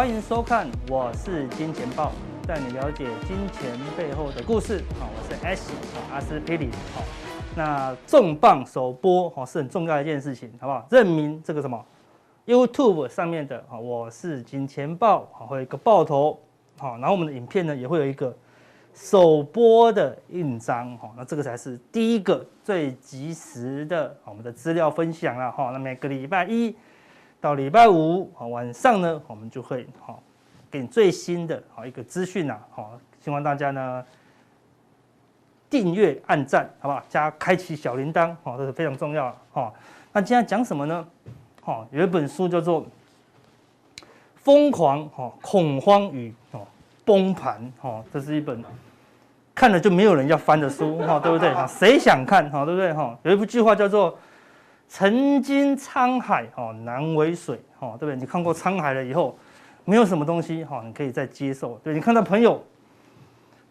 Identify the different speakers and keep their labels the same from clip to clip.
Speaker 1: 欢迎收看，我是金钱豹，带你了解金钱背后的故事。好，我是 S 阿司匹林。好，那重磅首播哦，是很重要的一件事情，好不好？认明这个什么 YouTube 上面的好，我是金钱豹，好，会有一个爆头。好，然后我们的影片呢也会有一个首播的印章。好，那这个才是第一个最及时的我们的资料分享了。哈，那每个礼拜一。到礼拜五啊晚上呢，我们就会好给你最新的好一个资讯呐，好，希望大家呢订阅、按赞，好不好？加开启小铃铛，好，这是非常重要的哈。那今天讲什么呢？好，有一本书叫做《疯狂哈恐慌与哦崩盘》哈，这是一本看了就没有人要翻的书哈，对不对？谁想看哈，对不对？哈，有一部句话叫做。曾经沧海哦难为水哦，对不对？你看过沧海了以后，没有什么东西哈，你可以再接受。对，你看到朋友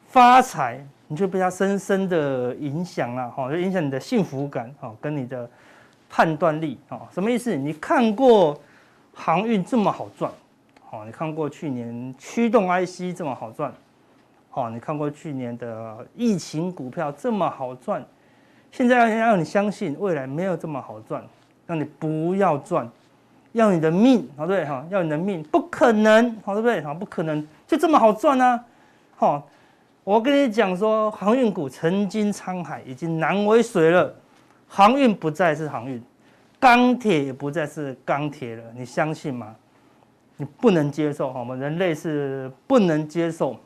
Speaker 1: 发财，你就被他深深的影响了哈，就影响你的幸福感哈，跟你的判断力哈。什么意思？你看过航运这么好赚，好，你看过去年驱动 IC 这么好赚，好，你看过去年的疫情股票这么好赚。现在要让你相信未来没有这么好赚，让你不要赚，要你的命，好对哈，要你的命，不可能，好对不对？好，不可能就这么好赚呢？好，我跟你讲说，航运股曾经沧海已经难为水了，航运不再是航运，钢铁也不再是钢铁了，你相信吗？你不能接受，哈，我们人类是不能接受。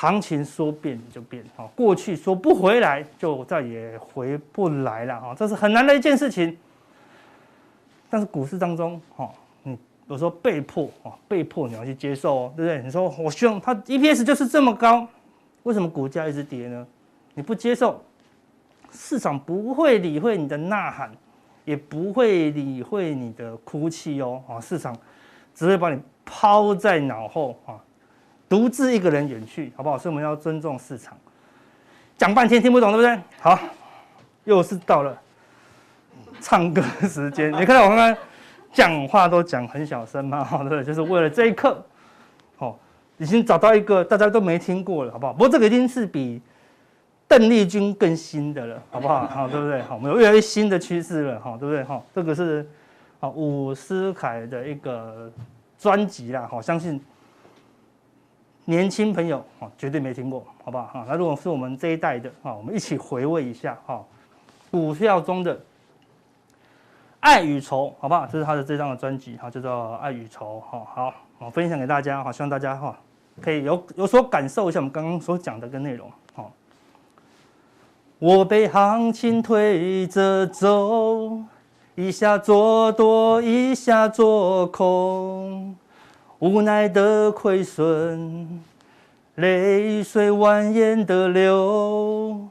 Speaker 1: 行情说变就变，哈，过去说不回来就再也回不来了，哈，这是很难的一件事情。但是股市当中，哈，你有时候被迫，哈，被迫你要去接受哦，对不对？你说我希望它 EPS 就是这么高，为什么股价一直跌呢？你不接受，市场不会理会你的呐喊，也不会理会你的哭泣哦，啊，市场只会把你抛在脑后，啊。独自一个人远去，好不好？所以我们要尊重市场。讲半天听不懂，对不对？好，又是到了唱歌时间。你看到我刚刚讲话都讲很小声嘛？对不对？就是为了这一刻。好，已经找到一个大家都没听过了，好不好？不过这个已经是比邓丽君更新的了，好不好？好，对不对？好，我们有越来越新的趋势了，好，对不对？好，这个是啊伍思凯的一个专辑啦，好，相信。年轻朋友啊，绝对没听过，好不好？哈，那如果是我们这一代的啊，我们一起回味一下哈，股票中的爱与愁，好不好？这是他的这张的专辑，哈，叫做《爱与愁》，哈，好，我分享给大家，哈，希望大家哈可以有有所感受一下我们刚刚所讲的个内容，哈。我被行情推着走，一下做多，一下做空。无奈的亏损，泪水蜿蜒的流，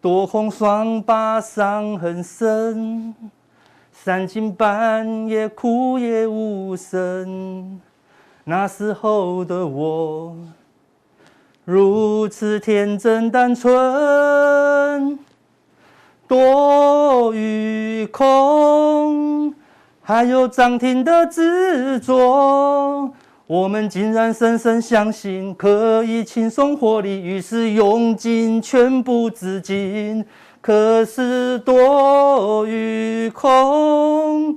Speaker 1: 多空双巴伤痕深，三更半夜哭也无声。那时候的我，如此天真单纯，多与空。还有涨停的执着，我们竟然深深相信可以轻松获利，于是用尽全部资金。可是多与空，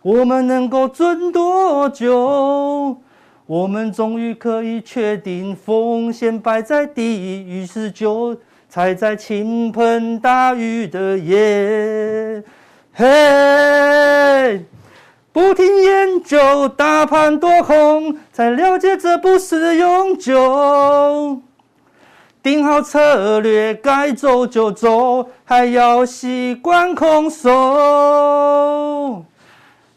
Speaker 1: 我们能够赚多久？我们终于可以确定风险摆在第一，于是就踩在倾盆大雨的夜。嘿不停研究大盘多空，才了解这不是永久。定好策略，该走就走，还要习惯空手。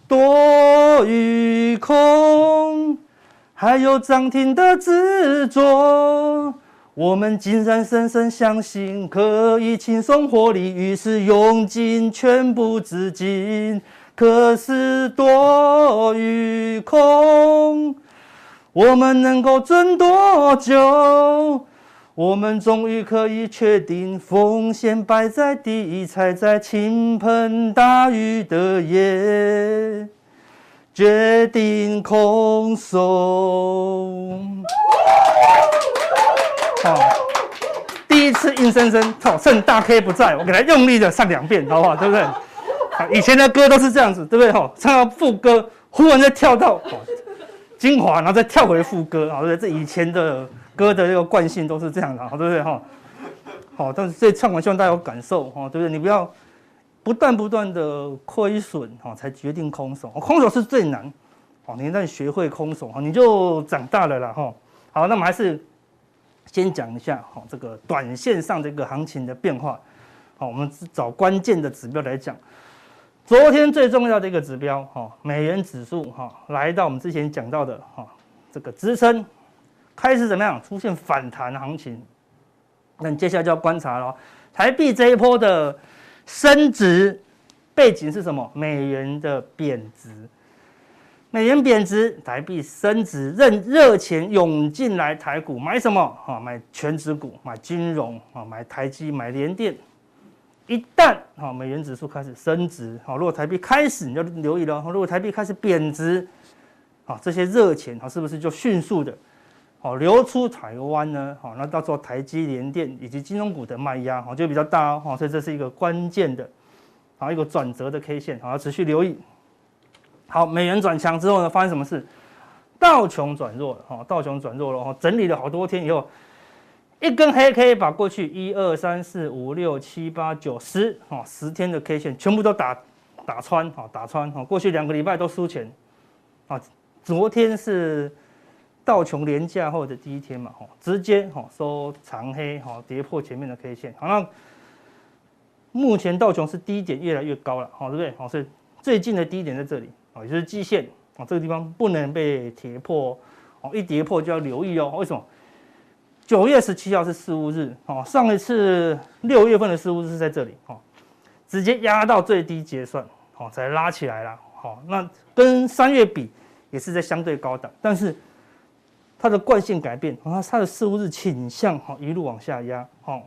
Speaker 1: 多与空，还有涨停的执着。我们竟然深深相信可以轻松获利，于是用尽全部资金。可是多与空，我们能够赚多久？我们终于可以确定，风险摆在第一，踩在倾盆大雨的夜。决定空手。好，第一次硬生生，好，趁大 K 不在，我给他用力的唱两遍，好不好？对不对？以前的歌都是这样子，对不对？哈，唱到副歌，忽然再跳到精华，然后再跳回副歌，好，对不对？这以前的歌的这个惯性都是这样的，好，对不对？哈，好，但是这唱完希望大家有感受，哈，对不对？你不要不断不断的亏损，哈，才决定空手，空手是最难，好，你一旦学会空手，哈，你就长大了啦，哈。好，那么还是先讲一下，哈，这个短线上这个行情的变化，好，我们找关键的指标来讲。昨天最重要的一个指标，哈，美元指数，哈，来到我们之前讲到的，哈，这个支撑开始怎么样？出现反弹行情。那你接下来就要观察了，台币这一波的升值背景是什么？美元的贬值，美元贬值，台币升值，任热钱涌进来台股买什么？哈，买全值股，买金融，啊，买台积，买联电。一旦哈美元指数开始升值，哈，如果台币开始你就留意了，如果台币开始贬值，好，这些热钱好是不是就迅速的，好流出台湾呢？好，那到时候台积、联电以及金融股的卖压好就比较大哦，所以这是一个关键的，好一个转折的 K 线，好要持续留意。好，美元转强之后呢，发生什么事？道琼转弱了，哈，道琼转弱了，哈，整理了好多天以后。一根黑 K 把过去一二三四五六七八九十哦十天的 K 线全部都打打穿哈打穿哈过去两个礼拜都输钱啊，昨天是道琼连假后的第一天嘛哈，直接哈收长黑哈跌破前面的 K 线，好，那目前道琼是低点越来越高了哈对不对？好，所以最近的低点在这里啊，也就是季线啊这个地方不能被跌破哦，一跌破就要留意哦，为什么？九月十七号是四巫日，哦，上一次六月份的四巫日是在这里，哦，直接压到最低结算，哦，才拉起来了，好，那跟三月比也是在相对高档，但是它的惯性改变，它它的四巫日倾向，哈，一路往下压，哈，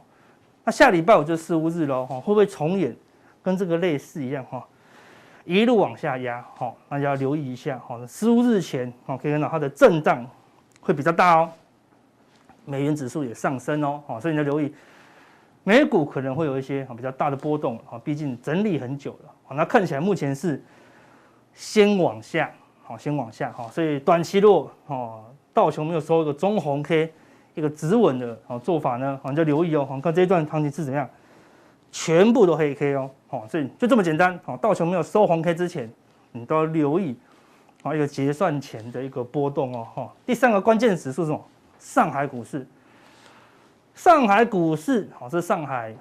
Speaker 1: 那下礼拜我就四巫日喽，哈，会不会重演跟这个类似一样，哈，一路往下压，好，大家要留意一下，好，十五日前，哦，可以看到它的震荡会比较大哦。美元指数也上升哦，好，所以你要留意，美股可能会有一些比较大的波动啊，毕竟整理很久了，好，那看起来目前是先往下，好，先往下，好，所以短期落，哦，道琼没有收一个中红 K，一个止稳的做法呢，好，你就留意哦，好，看这一段行情是怎么样，全部都黑 K 哦，好，所以就这么简单，好，道琼没有收红 K 之前，你都要留意，好，一个结算前的一个波动哦，哈，第三个关键指数是什么？上海股市，上海股市，好，是上海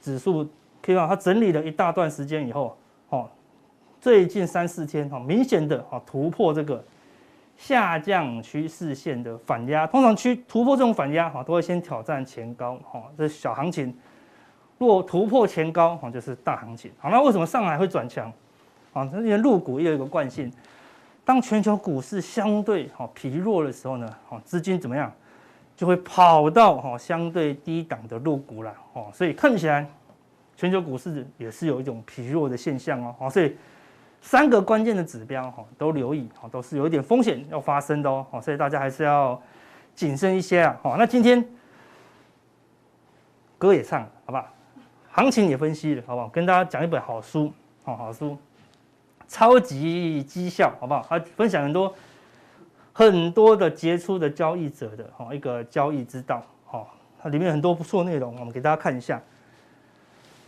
Speaker 1: 指数，可以看它整理了一大段时间以后，哦，最近三四天，哈，明显的，哈，突破这个下降趋势线的反压。通常去突破这种反压，哈，都会先挑战前高，哈，这是小行情。如果突破前高，哈，就是大行情。好，那为什么上海会转强？啊，这些入股也有一个惯性。当全球股市相对好疲弱的时候呢，好资金怎么样，就会跑到哈相对低档的入股了哦，所以看起来全球股市也是有一种疲弱的现象哦，好，所以三个关键的指标哈都留意，哈都是有一点风险要发生的哦，好，所以大家还是要谨慎一些啊，好，那今天歌也唱，好不好？行情也分析了，好不好？跟大家讲一本好书，好好书。超级绩效，好不好？他分享很多很多的杰出的交易者的哈一个交易之道，哈，它里面很多不错内容，我们给大家看一下。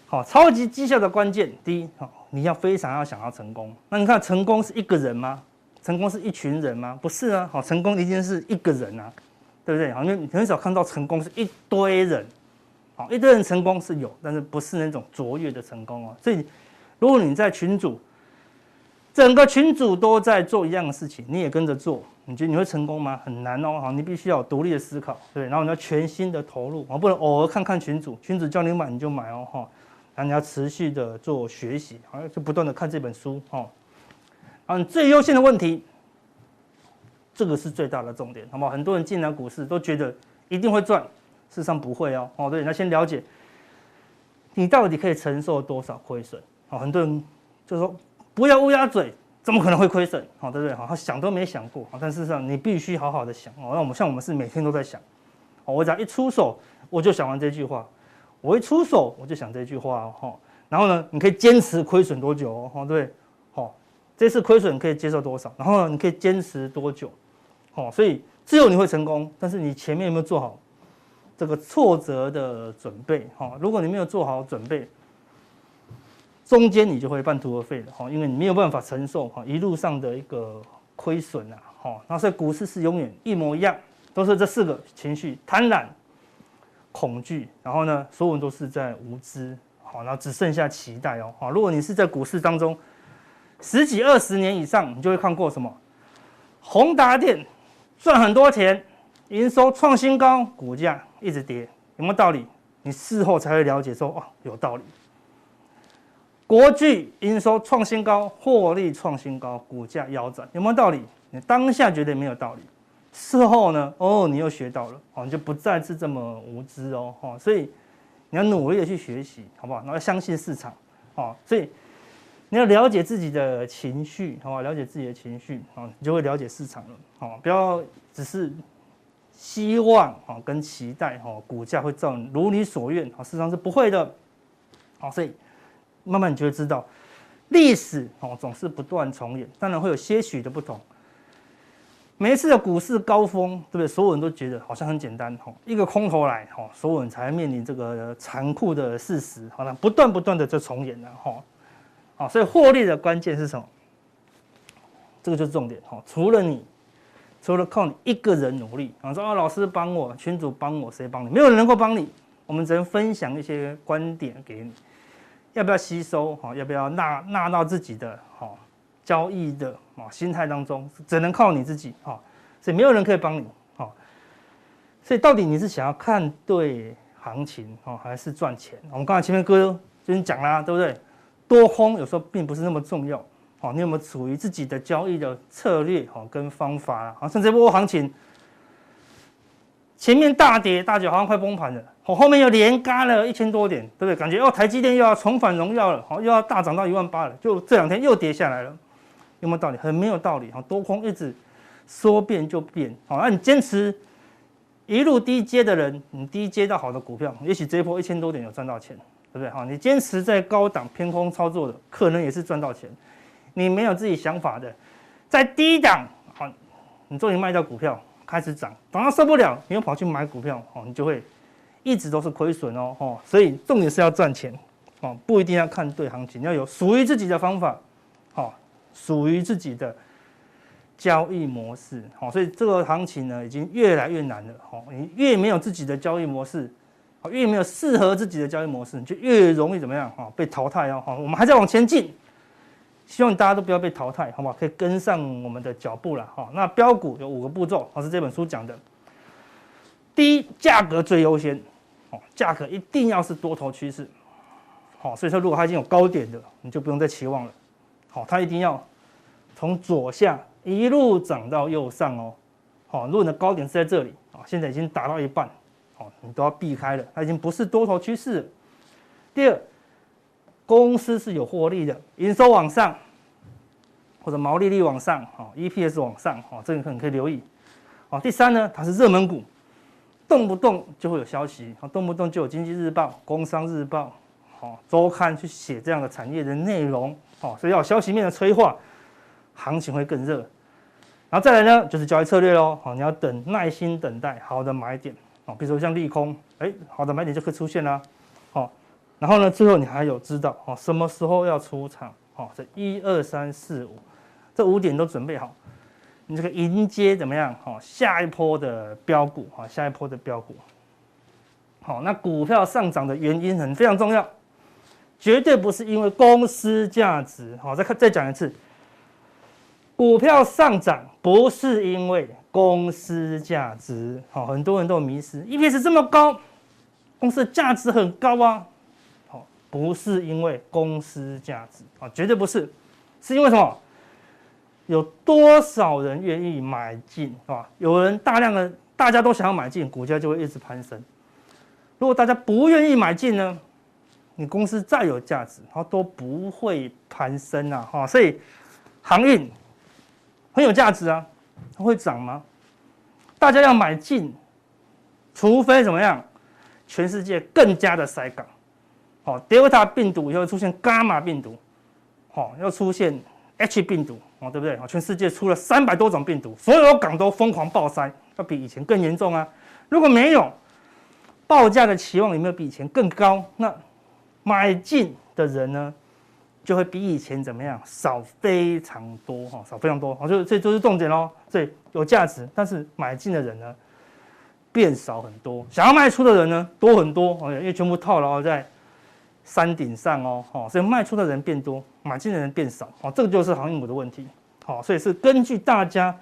Speaker 1: 好，超级绩效的关键，第一，好，你要非常要想要成功。那你看，成功是一个人吗？成功是一群人吗？不是啊，好，成功一定是一个人啊，对不对？好，因为你很少看到成功是一堆人，好，一堆人成功是有，但是不是那种卓越的成功哦。所以，如果你在群组，整个群组都在做一样的事情，你也跟着做，你觉得你会成功吗？很难哦，好，你必须要有独立的思考，对，然后你要全心的投入，啊，不能偶尔看看群组，群组叫你买你就买哦，哈，然后你要持续的做学习，好像，就不断的看这本书，哈，啊，最优先的问题，这个是最大的重点，好不好？很多人进来股市都觉得一定会赚，事实上不会哦，哦，对，那先了解你到底可以承受多少亏损，哦，很多人就说。不要乌鸦嘴，怎么可能会亏损？哦，对不对？好，他想都没想过。但事实上，你必须好好的想。哦，那我们像我们是每天都在想。我只要一出手，我就想完这句话。我一出手，我就想这句话。哈，然后呢，你可以坚持亏损多久？哦，对，好，这次亏损可以接受多少？然后呢，你可以坚持多久？哦，所以只有你会成功，但是你前面有没有做好这个挫折的准备？哈，如果你没有做好准备。中间你就会半途而废了哈，因为你没有办法承受哈一路上的一个亏损啊哈。那所以股市是永远一模一样，都是这四个情绪：贪婪、恐惧，然后呢，所有人都是在无知，好，然后只剩下期待哦。好，如果你是在股市当中十几二十年以上，你就会看过什么？宏达电赚很多钱，营收创新高，股价一直跌，有没有道理？你事后才会了解说，哦，有道理。国巨营收创新高，获利创新高，股价腰斩，有没有道理？你当下觉得没有道理，事后呢？哦，你又学到了，哦，你就不再是这么无知哦，哦，所以你要努力的去学习，好不好？然后要相信市场，哦，所以你要了解自己的情绪，好不好？了解自己的情绪，哦，你就会了解市场了，哦，不要只是希望，哦，跟期待，哦，股价会照如你所愿，哦，事实上是不会的，好，所以。慢慢你就会知道，历史哦总是不断重演，当然会有些许的不同。每一次的股市高峰，对不对？所有人都觉得好像很简单哦，一个空头来哦，所有人才面临这个残酷的事实，好像不断不断的在重演了哈。好，所以获利的关键是什么？这个就是重点哈。除了你，除了靠你一个人努力啊，说啊老师帮我，群主帮我，谁帮你？没有人能够帮你，我们只能分享一些观点给你。要不要吸收？哈，要不要纳纳到自己的哈交易的啊心态当中？只能靠你自己哈，所以没有人可以帮你哈。所以到底你是想要看对行情哦，还是赚钱？我们刚才前面哥就已经讲啦，对不对？多空有时候并不是那么重要哦。你有没有属于自己的交易的策略哈跟方法啊？好，像这波行情前面大跌大跌，好像快崩盘了。我后面又连嘎了一千多点，对不对？感觉哦，台积电又要重返荣耀了，好，又要大涨到一万八了。就这两天又跌下来了，有没有道理？很没有道理。好，多空一直说变就变。好，那你坚持一路低接的人，你低接到好的股票，也许这一波一千多点有赚到钱，对不对？好，你坚持在高档偏空操作的，可能也是赚到钱。你没有自己想法的，在低档，好，你终于卖掉股票，开始涨，等到受不了，你又跑去买股票，哦，你就会。一直都是亏损哦，哦，所以重点是要赚钱，哦，不一定要看对行情，要有属于自己的方法，哦，属于自己的交易模式，哦，所以这个行情呢，已经越来越难了，哦，你越没有自己的交易模式，越没有适合自己的交易模式，你就越容易怎么样，哈，被淘汰哦，好，我们还在往前进，希望大家都不要被淘汰，好不好？可以跟上我们的脚步了，哈，那标股有五个步骤，哦，是这本书讲的。第一，价格最优先，哦，价格一定要是多头趋势，好，所以说如果它已经有高点的，你就不用再期望了，好，它一定要从左下一路涨到右上哦，好，如果你的高点是在这里，啊，现在已经达到一半，好，你都要避开了，它已经不是多头趋势。第二，公司是有获利的，营收往上，或者毛利率往上，哦，EPS 往上，哦，这个可能可以留意，哦，第三呢，它是热门股。动不动就会有消息，啊，动不动就有经济日报、工商日报、好周刊去写这样的产业的内容，哦，所以要有消息面的催化，行情会更热。然后再来呢，就是交易策略喽，好，你要等，耐心等待好的买点，哦，比如说像利空，哎，好的买点就可以出现啦，好，然后呢，最后你还有知道，哦，什么时候要出场，哦，这一二三四五，这五点都准备好。你这个迎接怎么样？好，下一波的标股，好，下一波的标股，好，那股票上涨的原因很非常重要，绝对不是因为公司价值，好，再看再讲一次，股票上涨不是因为公司价值，好，很多人都迷失，EPS 这么高，公司的价值很高啊，不是因为公司价值，啊，绝对不是，是因为什么？有多少人愿意买进，是吧？有人大量的，大家都想要买进，股价就会一直攀升。如果大家不愿意买进呢，你公司再有价值，它都不会攀升啊！哈，所以航运很有价值啊，它会涨吗？大家要买进，除非怎么样？全世界更加的塞港，哦，Delta 病毒以后出现伽马病毒，哦，又出现 H 病毒，哦，对不对？哦，全世界出了三百多种病毒，所有港都疯狂爆塞，要比以前更严重啊！如果没有，报价的期望有没有比以前更高？那买进的人呢，就会比以前怎么样？少非常多，哈，少非常多，好，就这就是重点喽。这有价值，但是买进的人呢？变少很多，想要卖出的人呢多很多，哦因为全部套牢在山顶上哦，所以卖出的人变多，买进的人变少，哦，这个就是航运股的问题，好，所以是根据大家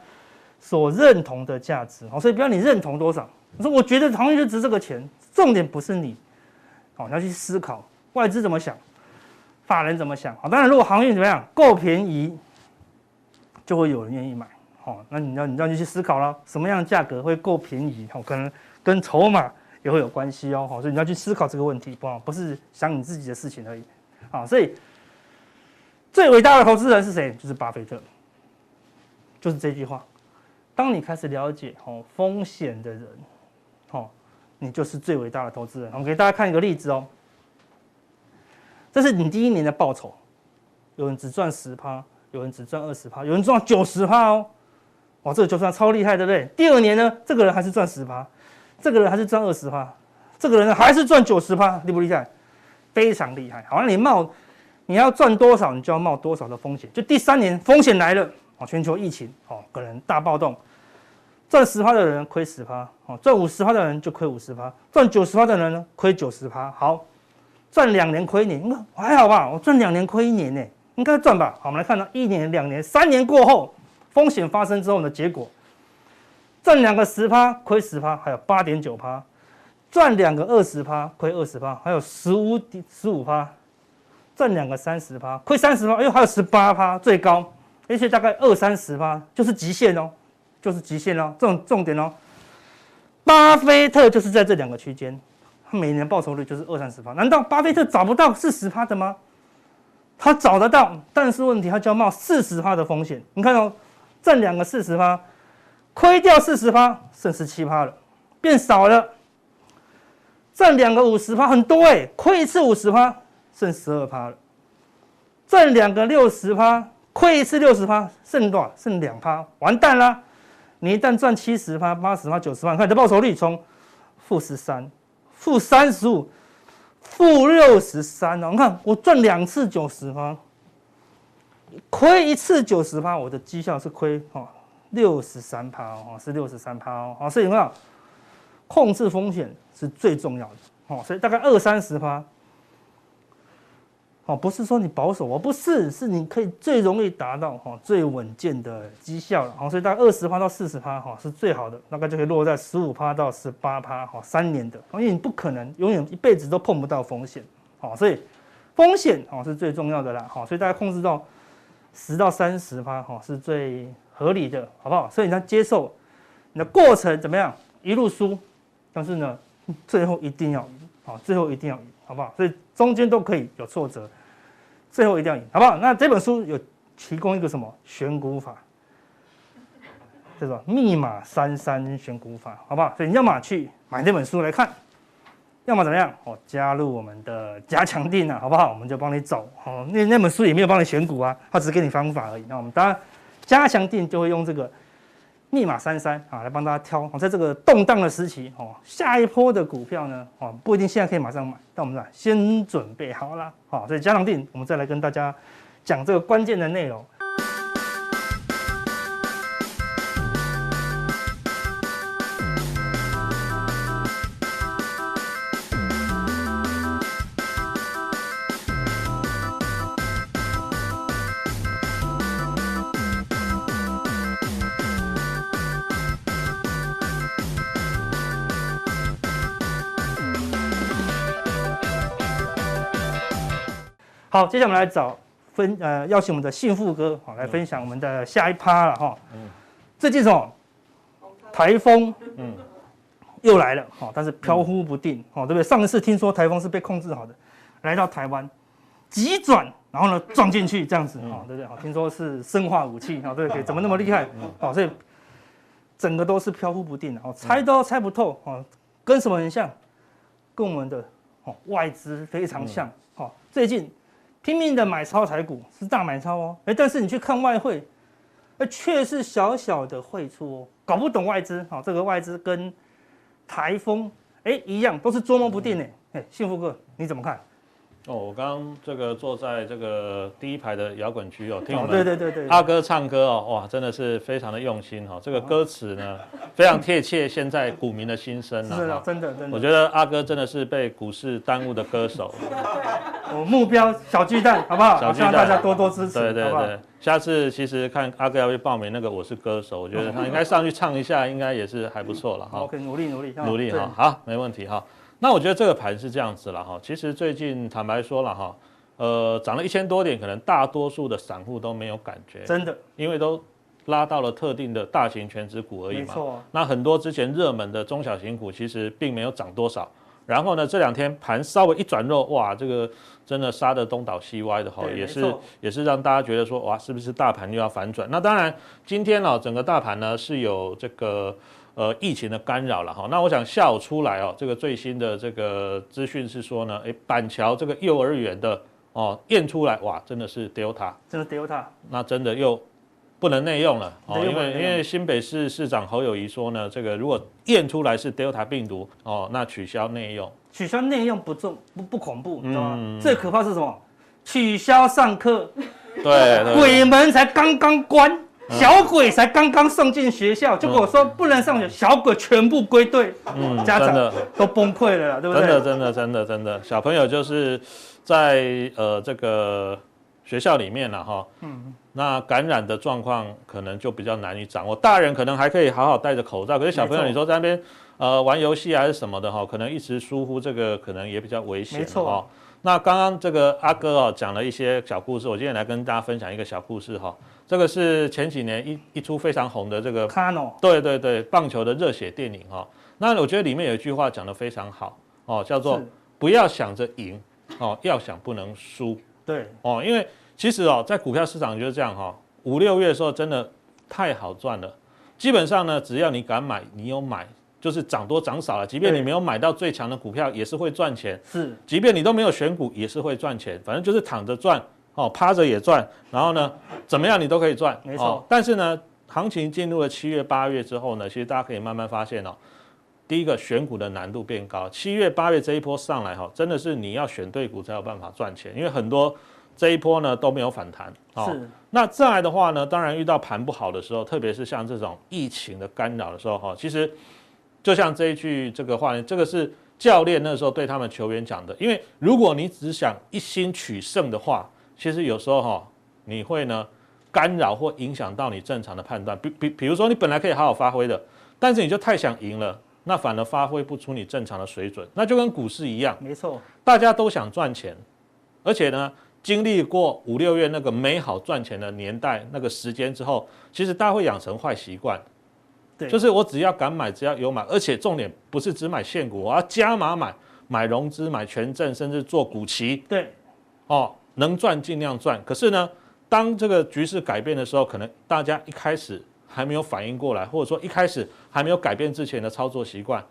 Speaker 1: 所认同的价值，所以不要你认同多少，我说我觉得航运就值这个钱，重点不是你，好，你要去思考外资怎么想，法人怎么想，好，当然如果航运怎么样够便宜，就会有人愿意买。哦，那你要你要去思考了，什么样的价格会够便宜？哦，可能跟筹码也会有关系哦。所以你要去思考这个问题，不不是想你自己的事情而已。好，所以最伟大的投资人是谁？就是巴菲特。就是这句话，当你开始了解哦风险的人，哦，你就是最伟大的投资人。我给大家看一个例子哦，这是你第一年的报酬，有人只赚十趴，有人只赚二十趴，有人赚九十趴哦。哇，这个就算超厉害，对不对？第二年呢，这个人还是赚十趴，这个人还是赚二十趴，这个人还是赚九十趴，厉不厉害？非常厉害。好，那你冒，你要赚多少，你就要冒多少的风险。就第三年风险来了，哦，全球疫情，哦，可能大暴动，赚十趴的人亏十趴，哦，赚五十趴的人就亏五十趴，赚九十趴的人呢亏九十趴。好，赚两年亏一年，应该还好吧？我赚两年亏一年呢，应该赚吧？好，我们来看到一年、两年、三年过后。风险发生之后的结果，赚两个十趴亏十趴，还有八点九趴；赚两个二十趴亏二十趴，还有十五点十五趴；赚两个三十趴亏三十趴，哎呦，还有十八趴，最高，而且大概二三十趴就是极限哦，就是极限哦，这种重点哦。巴菲特就是在这两个区间，他每年报酬率就是二三十趴，难道巴菲特找不到四十趴的吗？他找得到，但是问题他就要冒四十趴的风险，你看哦。挣两个四十趴，亏掉四十趴，剩十七趴了，变少了。赚两个五十趴，很多哎、欸，亏一次五十趴，剩十二趴了。赚两个六十趴，亏一次六十趴，剩多少？剩两趴，完蛋了。你一旦赚七十趴、八十趴、九十趴，看你的报酬率从负十三、负三十五、负六十三哦。你看我赚两次九十趴。亏一次九十趴，我的绩效是亏哦六十三趴哦，是六十三趴哦，好，所以你看控制风险是最重要的哦，所以大概二三十趴哦，不是说你保守，我不是，是你可以最容易达到哈最稳健的绩效了，好，所以大概二十趴到四十趴哈是最好的，大概就可以落在十五趴到十八趴哈三年的，因为你不可能永远一辈子都碰不到风险，好，所以风险哦是最重要的啦，好，所以大家控制到。十到三十趴哈是最合理的，好不好？所以你要接受你的过程怎么样，一路输，但是呢，最后一定要赢，好，最后一定要赢，好不好？所以中间都可以有挫折，最后一定要赢，好不好？那这本书有提供一个什么选股法，叫做密码三三选股法，好不好？所以你要么去买这本书来看。要么怎么样？哦，加入我们的加强店啊，好不好？我们就帮你找哦。那那本书也没有帮你选股啊，他只是给你方法而已。那我们当然加强定就会用这个密码三三啊来帮大家挑哦。在这个动荡的时期哦，下一波的股票呢哦不一定现在可以马上买，但我们俩先准备好了。好，所以加强定我们再来跟大家讲这个关键的内容。好，接下来我们来找分呃，邀请我们的幸福哥好来分享我们的下一趴了哈。嗯。最近什么？台风嗯又来了哈，但是飘忽不定哦，对不对？上一次听说台风是被控制好的，来到台湾，急转，然后呢撞进去这样子，哦，对不对？好，听说是生化武器，哦，对不，对，怎么那么厉害？哦，所以整个都是飘忽不定的，哦，猜都猜不透，哦，跟什么很像？跟我们的哦外资非常像，哦，最近拼命的买超台股，是大买超哦，哎，但是你去看外汇，哎，却是小小的汇出哦，搞不懂外资，哦，这个外资跟台风哎一样，都是捉摸不定的。哎，幸福哥你怎么看？
Speaker 2: 哦，我刚刚这个坐在这个第一排的摇滚区哦，听我们
Speaker 1: 对对对对
Speaker 2: 阿哥唱歌哦，哇，真的是非常的用心哈。这个歌词呢，非常贴切现在股民的心声啊。
Speaker 1: 是的，真的真的。
Speaker 2: 我觉得阿哥真的是被股市耽误的歌手。
Speaker 1: 我目标小巨蛋，好不好？小巨蛋，希望大家多多支持。
Speaker 2: 对对对，下次其实看阿哥要去报名那个我是歌手，我觉得他应该上去唱一下，应该也是还不错了哈。
Speaker 1: OK，努力努力
Speaker 2: 努力哈，好，没问题哈。那我觉得这个盘是这样子了哈，其实最近坦白说了哈，呃，涨了一千多点，可能大多数的散户都没有感觉，
Speaker 1: 真的，
Speaker 2: 因为都拉到了特定的大型全值股而已嘛。
Speaker 1: 没错。
Speaker 2: 那很多之前热门的中小型股其实并没有涨多少，然后呢，这两天盘稍微一转弱，哇，这个真的杀得东倒西歪的哈，也是也是让大家觉得说，哇，是不是大盘又要反转？那当然，今天呢，整个大盘呢是有这个。呃，疫情的干扰了哈，那我想下午出来哦，这个最新的这个资讯是说呢，哎，板桥这个幼儿园的哦验出来，哇，真的是 Delta，
Speaker 1: 真的 Delta，
Speaker 2: 那真的又不能内用了哦，因为因为新北市市长侯友谊说呢，这个如果验出来是 Delta 病毒哦，那取消内用，
Speaker 1: 取消内用不重不不恐怖，你知道吗？嗯、最可怕是什么？取消上课，
Speaker 2: 对，
Speaker 1: 鬼门才刚刚关。小鬼才刚刚送进学校，结果说不能上学，小鬼全部归队，嗯，家长都崩溃了，对不对？
Speaker 2: 真的，真的，真的，真的，小朋友就是在呃这个学校里面了哈，嗯，那感染的状况可能就比较难以掌握。大人可能还可以好好戴着口罩，可是小朋友你说在那边呃玩游戏还是什么的哈，可能一时疏忽，这个可能也比较危险，没错。那刚刚这个阿哥哦讲了一些小故事，我今天来跟大家分享一个小故事哈。这个是前几年一一出非常红的这个，对对对，棒球的热血电影哈。那我觉得里面有一句话讲得非常好哦，叫做不要想着赢哦，要想不能输。
Speaker 1: 对
Speaker 2: 哦，因为其实哦，在股票市场就是这样哈，五六月的时候真的太好赚了。基本上呢，只要你敢买，你有买，就是涨多涨少了，即便你没有买到最强的股票，也是会赚钱。
Speaker 1: 是，
Speaker 2: 即便你都没有选股，也是会赚钱。反正就是躺着赚。哦，趴着也赚，然后呢，怎么样你都可以赚，
Speaker 1: 没错。
Speaker 2: 但是呢，行情进入了七月、八月之后呢，其实大家可以慢慢发现哦，第一个选股的难度变高。七月、八月这一波上来哈，真的是你要选对股才有办法赚钱，因为很多这一波呢都没有反弹。
Speaker 1: 是。
Speaker 2: 那再来的话呢，当然遇到盘不好的时候，特别是像这种疫情的干扰的时候哈，其实就像这一句这个话呢，这个是教练那时候对他们球员讲的，因为如果你只想一心取胜的话。其实有时候哈，你会呢干扰或影响到你正常的判断。比比比如说，你本来可以好好发挥的，但是你就太想赢了，那反而发挥不出你正常的水准。那就跟股市一样，
Speaker 1: 没错，
Speaker 2: 大家都想赚钱，而且呢，经历过五六月那个美好赚钱的年代那个时间之后，其实大家会养成坏习惯，
Speaker 1: 对，
Speaker 2: 就是我只要敢买，只要有买，而且重点不是只买现股，我要加码买，买融资，买权证，甚至做股期，
Speaker 1: 对，
Speaker 2: 哦。能赚尽量赚，可是呢，当这个局势改变的时候，可能大家一开始还没有反应过来，或者说一开始还没有改变之前的操作习惯，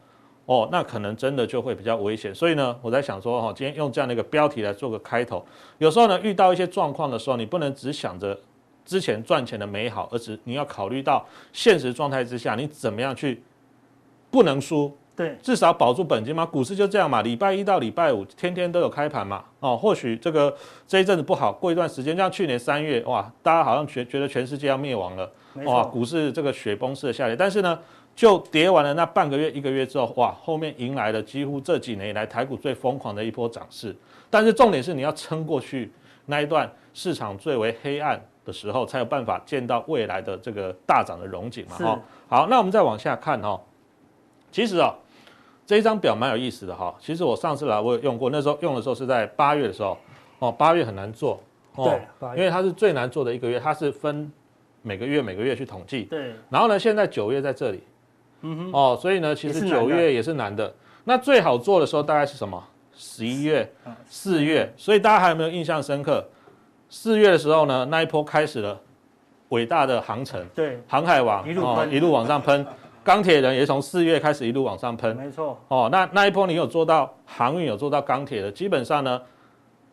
Speaker 2: 哦，那可能真的就会比较危险。所以呢，我在想说，哈，今天用这样的一个标题来做个开头。有时候呢，遇到一些状况的时候，你不能只想着之前赚钱的美好，而是你要考虑到现实状态之下，你怎么样去不能输。
Speaker 1: 对，
Speaker 2: 至少保住本金嘛。股市就这样嘛，礼拜一到礼拜五天天都有开盘嘛。哦，或许这个这一阵子不好，过一段时间，像去年三月，哇，大家好像觉觉得全世界要灭亡了，哇，股市这个雪崩式的下跌。但是呢，就跌完了那半个月一个月之后，哇，后面迎来了几乎这几年以来台股最疯狂的一波涨势。但是重点是你要撑过去那一段市场最为黑暗的时候，才有办法见到未来的这个大涨的荣景嘛。哈，好，那我们再往下看哈，其实啊。这一张表蛮有意思的哈，其实我上次来我有用过，那时候用的时候是在八月的时候，哦，八月很难做，哦，对，因为它是最难做的一个月，它是分每个月每个月去统计，
Speaker 1: 对，
Speaker 2: 然后呢，现在九月在这里，嗯哼，哦，所以呢，其实九月也是难的，那最好做的时候大概是什么？十一月、四月，所以大家还有没有印象深刻？四月的时候呢，那一波开始了伟大的航程，
Speaker 1: 对，
Speaker 2: 航海王
Speaker 1: 一路喷，
Speaker 2: 一路往上喷。钢铁人也从四月开始一路往上喷，
Speaker 1: 没错。
Speaker 2: 哦，那那一波你有做到航运，有做到钢铁的，基本上呢，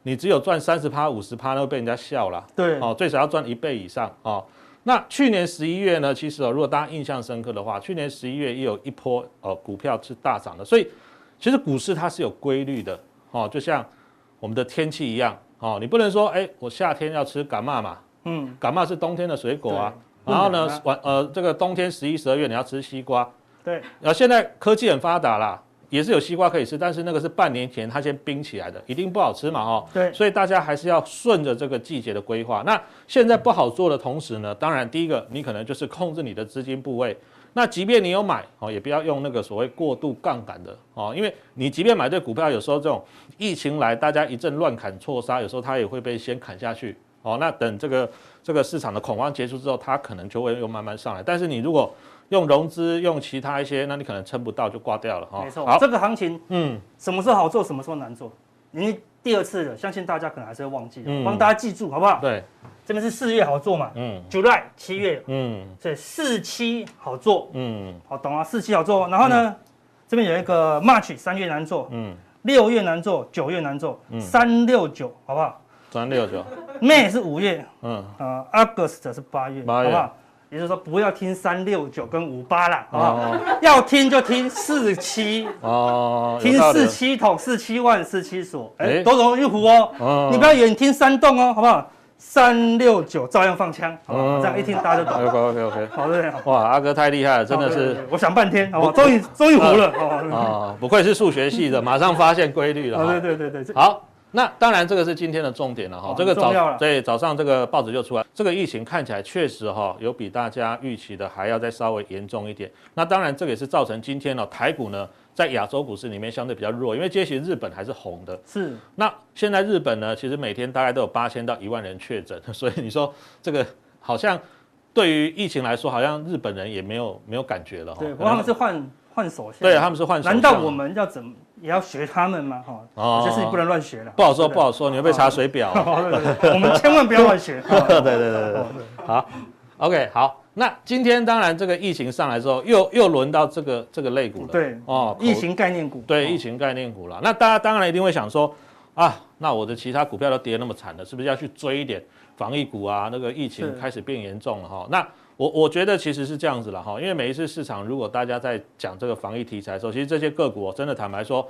Speaker 2: 你只有赚三十趴、五十趴，那会被人家笑了。
Speaker 1: 对，
Speaker 2: 哦，最少要赚一倍以上哦。那去年十一月呢，其实哦，如果大家印象深刻的话，去年十一月也有一波呃，股票是大涨的。所以其实股市它是有规律的哦，就像我们的天气一样哦，你不能说哎，我夏天要吃感冒嘛，嗯，感冒是冬天的水果啊。然后呢，晚呃，这个冬天十一、十二月你要吃西瓜，
Speaker 1: 对。
Speaker 2: 然后现在科技很发达啦，也是有西瓜可以吃，但是那个是半年前它先冰起来的，一定不好吃嘛，哈。
Speaker 1: 对。
Speaker 2: 所以大家还是要顺着这个季节的规划。那现在不好做的同时呢，当然第一个你可能就是控制你的资金部位。那即便你有买哦，也不要用那个所谓过度杠杆的哦，因为你即便买对股票，有时候这种疫情来，大家一阵乱砍错杀，有时候它也会被先砍下去。哦，那等这个这个市场的恐慌结束之后，它可能就会又慢慢上来。但是你如果用融资，用其他一些，那你可能撑不到就挂掉了哈。
Speaker 1: 没错，好，这个行情，嗯，什么时候好做，什么时候难做？你第二次了，相信大家可能还是会忘记，帮大家记住好不好？
Speaker 2: 对，
Speaker 1: 这边是四月好做嘛，嗯，July 七月，嗯，所以四七好做，嗯，好懂啊，四七好做。然后呢，这边有一个 March 三月难做，嗯，六月难做，九月难做，三六九好不好？
Speaker 2: 三六九
Speaker 1: ，May 是五月，嗯，呃，August 是八月，八月，好不好？也就是说，不要听三六九跟五八啦，好不好？要听就听四七。哦，听四七桶、四七万、四七所，哎，都容易糊哦，你不要远听山洞哦，好不好？三六九照样放枪，好不好？这样一听大家就懂。
Speaker 2: OK OK OK，
Speaker 1: 好。的，
Speaker 2: 哇，阿哥太厉害了，真的是，
Speaker 1: 我想半天，好？终于终于糊了，
Speaker 2: 啊，不愧是数学系的，马上发现规律了，
Speaker 1: 对对对对，
Speaker 2: 好。那当然，这个是今天的重点了哈。这个早对早上这个报纸就出来，这个疫情看起来确实哈有比大家预期的还要再稍微严重一点。那当然，这个也是造成今天呢台股呢在亚洲股市里面相对比较弱，因为接其实日本还是红的。
Speaker 1: 是。
Speaker 2: 那现在日本呢，其实每天大概都有八千到一万人确诊，所以你说这个好像对于疫情来说，好像日本人也没有没有感觉了哈。
Speaker 1: 对，他们是换换手相。
Speaker 2: 对，他们是换手相。
Speaker 1: 难道我们要怎么？也要学他们嘛？哈，哦，这事情不能乱学了。
Speaker 2: 不好说，不好说，你会被查水表。
Speaker 1: 我们千万不要乱学。
Speaker 2: 对对对对对。好，OK，好。那今天当然这个疫情上来之后，又又轮到这个这个类股了。
Speaker 1: 对哦，疫情概念股。
Speaker 2: 对，疫情概念股了。那大家当然一定会想说，啊，那我的其他股票都跌那么惨了，是不是要去追一点防疫股啊？那个疫情开始变严重了哈。那我我觉得其实是这样子了哈，因为每一次市场如果大家在讲这个防疫题材的时候，其实这些个股真的坦白说，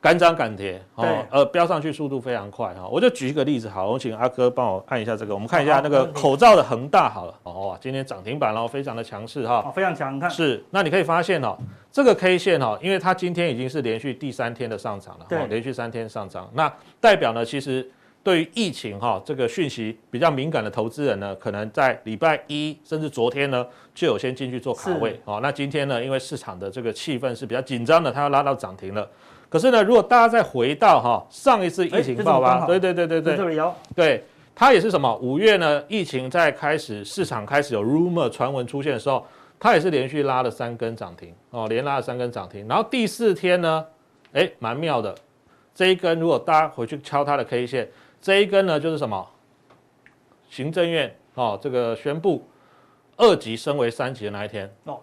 Speaker 2: 敢涨敢跌哦，呃，飙上去速度非常快哈。我就举一个例子好，我请阿哥帮我按一下这个，我们看一下那个口罩的恒大好了哦，哇，今天涨停板然后非常的强势哈，
Speaker 1: 非常强，看
Speaker 2: 是。那你可以发现哦，这个 K 线哦，因为它今天已经是连续第三天的上涨了，对，连续三天上涨，那代表呢其实。对于疫情哈这个讯息比较敏感的投资人呢，可能在礼拜一甚至昨天呢就有先进去做卡位哦。那今天呢，因为市场的这个气氛是比较紧张的，它要拉到涨停了。可是呢，如果大家再回到哈上一次疫情爆发，对对对对对，对，它也是什么？五月呢，疫情在开始市场开始有 rumor 传闻出现的时候，它也是连续拉了三根涨停哦，连拉了三根涨停。然后第四天呢，哎，蛮妙的，这一根如果大家回去敲它的 K 线。这一根呢，就是什么？行政院哦，这个宣布二级升为三级的那一天哦，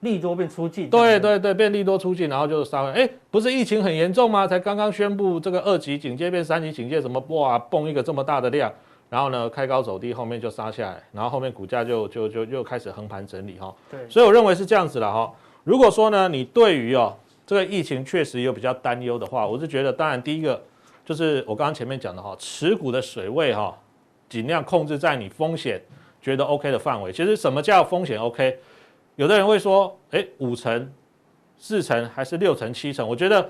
Speaker 1: 利多变出境。
Speaker 2: 对对对，变利多出境，然后就是杀回。哎，不是疫情很严重吗？才刚刚宣布这个二级警戒变三级警戒，什么哇，蹦一个这么大的量，然后呢，开高走低，后面就杀下来，然后后面股价就就就又开始横盘整理哈。对，所以我认为是这样子了哈。如果说呢，你对于哦这个疫情确实有比较担忧的话，我是觉得，当然第一个。就是我刚刚前面讲的哈，持股的水位哈，尽量控制在你风险觉得 OK 的范围。其实什么叫风险 OK？有的人会说，哎，五成、四成还是六成、七成？我觉得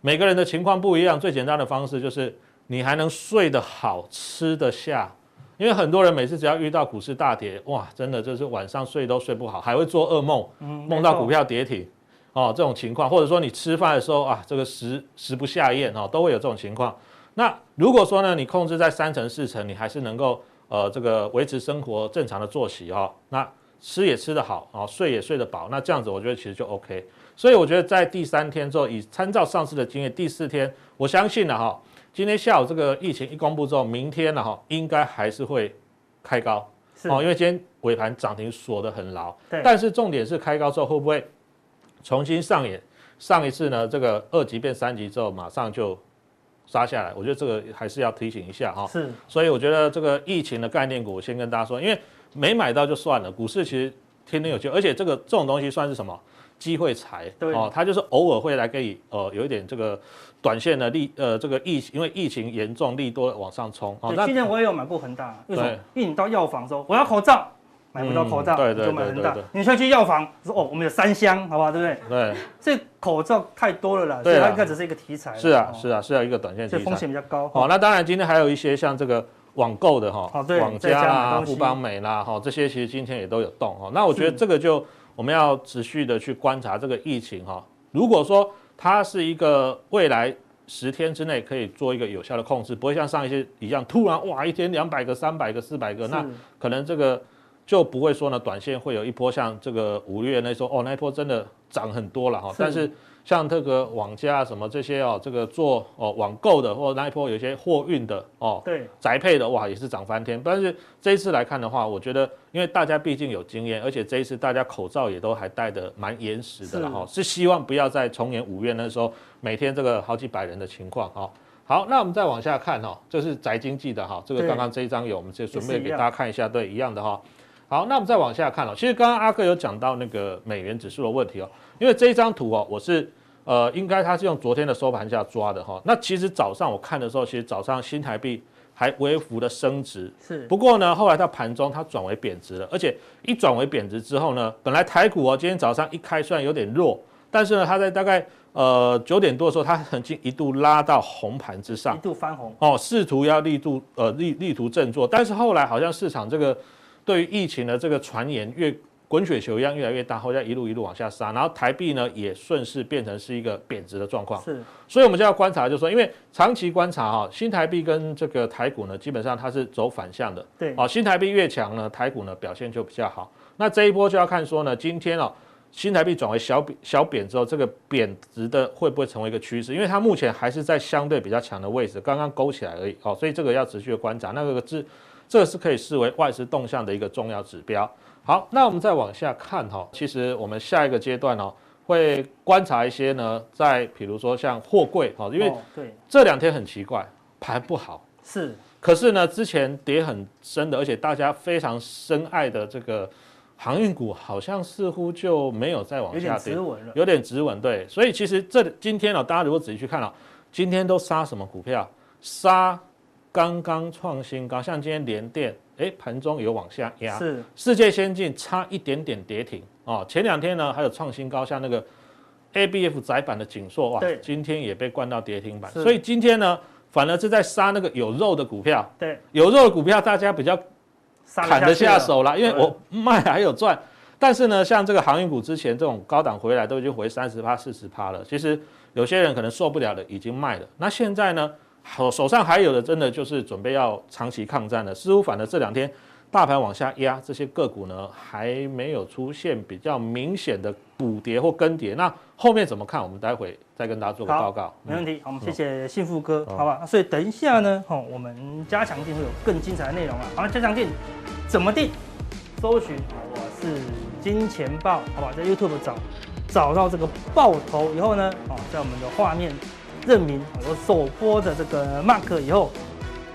Speaker 2: 每个人的情况不一样。最简单的方式就是你还能睡得好、吃得下。因为很多人每次只要遇到股市大跌，哇，真的就是晚上睡都睡不好，还会做噩梦，梦到股票跌停。哦，这种情况，或者说你吃饭的时候啊，这个食食不下咽哦，都会有这种情况。那如果说呢，你控制在三成四成，你还是能够呃这个维持生活正常的作息哈、哦。那吃也吃得好啊，睡也睡得饱，那这样子我觉得其实就 OK。所以我觉得在第三天之后，以参照上次的经验，第四天我相信了哈，今天下午这个疫情一公布之后，明天呢哈应该还是会开高哦，因为今天尾盘涨停锁得很牢。对。但是重点是开高之后会不会重新上演上一次呢？这个二级变三级之后马上就杀下来？我觉得这个还是要提醒一下哈。是。所以我觉得这个疫情的概念股，我先跟大家说，因为没买到就算了，股市其实天天有机会，而且这个这种东西算是什么？机会财哦，它就是偶尔会来给你呃有一点这个短线的利呃这个疫因为疫情严重利多往上冲哦。
Speaker 1: 今年我也有买过恒大，为什么？因为你到药房说我要口罩，买不到口罩，嗯、就买很大。你现在去药房说哦，我们有三箱，好不好？对不对？
Speaker 2: 对。
Speaker 1: 这口罩太多了啦，所以它应该只是一个题材。
Speaker 2: 是啊，是啊，是要一个短线题材。
Speaker 1: 这风险比较高。
Speaker 2: 好，那当然今天还有一些像这个网购的哈，网家啦、富邦美啦哈，这些其实今天也都有动哦。那我觉得这个就。我们要持续的去观察这个疫情哈，如果说它是一个未来十天之内可以做一个有效的控制，不会像上一些一样突然哇一天两百个、三百个、四百个，那可能这个就不会说呢，短线会有一波像这个五月那时候哦那一波真的涨很多了哈，但是。像这个网家什么这些哦，这个做哦网购的或者那一波有些货运的哦，对，宅配的哇也是涨翻天。但是这一次来看的话，我觉得因为大家毕竟有经验，而且这一次大家口罩也都还戴得蛮严实的了哈，是希望不要再重演五月那时候每天这个好几百人的情况哈。好，那我们再往下看哈，这是宅经济的哈，这个刚刚这一张有，我们就准备给大家看一下，对，一样的哈。好，那我们再往下看哦，其实刚刚阿哥有讲到那个美元指数的问题哦。因为这一张图哦，我是呃，应该它是用昨天的收盘价抓的哈。那其实早上我看的时候，其实早上新台币还微幅的升值，是。不过呢，后来到盘中它转为贬值了，而且一转为贬值之后呢，本来台股哦，今天早上一开虽然有点弱，但是呢，它在大概呃九点多的时候，它曾经一度拉到红盘之上，
Speaker 1: 一度翻红
Speaker 2: 哦，试图要力度呃力力图振作，但是后来好像市场这个对于疫情的这个传言越。滚雪球一样越来越大，后再一路一路往下杀，然后台币呢也顺势变成是一个贬值的状况。是，所以我们就要观察，就是说，因为长期观察哈，新台币跟这个台股呢，基本上它是走反向的。对，啊，新台币越强呢，台股呢表现就比较好。那这一波就要看说呢，今天哦，新台币转为小贬小贬之后，这个贬值的会不会成为一个趋势？因为它目前还是在相对比较强的位置，刚刚勾起来而已。哦，所以这个要持续的观察。那个是这个是可以视为外资动向的一个重要指标。好，那我们再往下看哈，其实我们下一个阶段哦，会观察一些呢，在比如说像货柜哈，因为对。这两天很奇怪，盘不好。是，可是呢之前跌很深的，而且大家非常深爱的这个航运股，好像似乎就没有再往下跌，有点止稳了，有点止稳对，所以其实这今天哦，大家如果仔细去看了，今天都杀什么股票？杀刚刚创新高，像今天联电。哎，盘中有往下压，是世界先进差一点点跌停哦。前两天呢还有创新高，像那个 ABF 载板的景硕哇，今天也被灌到跌停板。所以今天呢，反而是在杀那个有肉的股票。对，有肉的股票大家比较砍得下手啦，因为我卖还有赚。但是呢，像这个航运股之前这种高档回来都已经回三十趴、四十趴了，其实有些人可能受不了的已经卖了。那现在呢？手手上还有的，真的就是准备要长期抗战了。似乎反而这两天大盘往下压，这些个股呢还没有出现比较明显的补跌或更跌。那后面怎么看？我们待会再跟大家做个报告。
Speaker 1: 没问题，好，我们谢谢幸福哥，好吧？所以等一下呢，好，我们加强錠会有更精彩的内容啊。好了，加强錠怎么定？搜寻我是金钱豹，好吧？在 YouTube 找找到这个爆头以后呢，哦，在我们的画面。认明我首播的这个 mark 以后，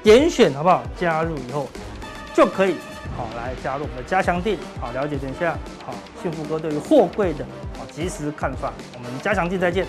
Speaker 1: 点选好不好？加入以后就可以好来加入我们的加强店，好了解等一下好幸福哥对于货柜的好及时看法。我们加强店再见。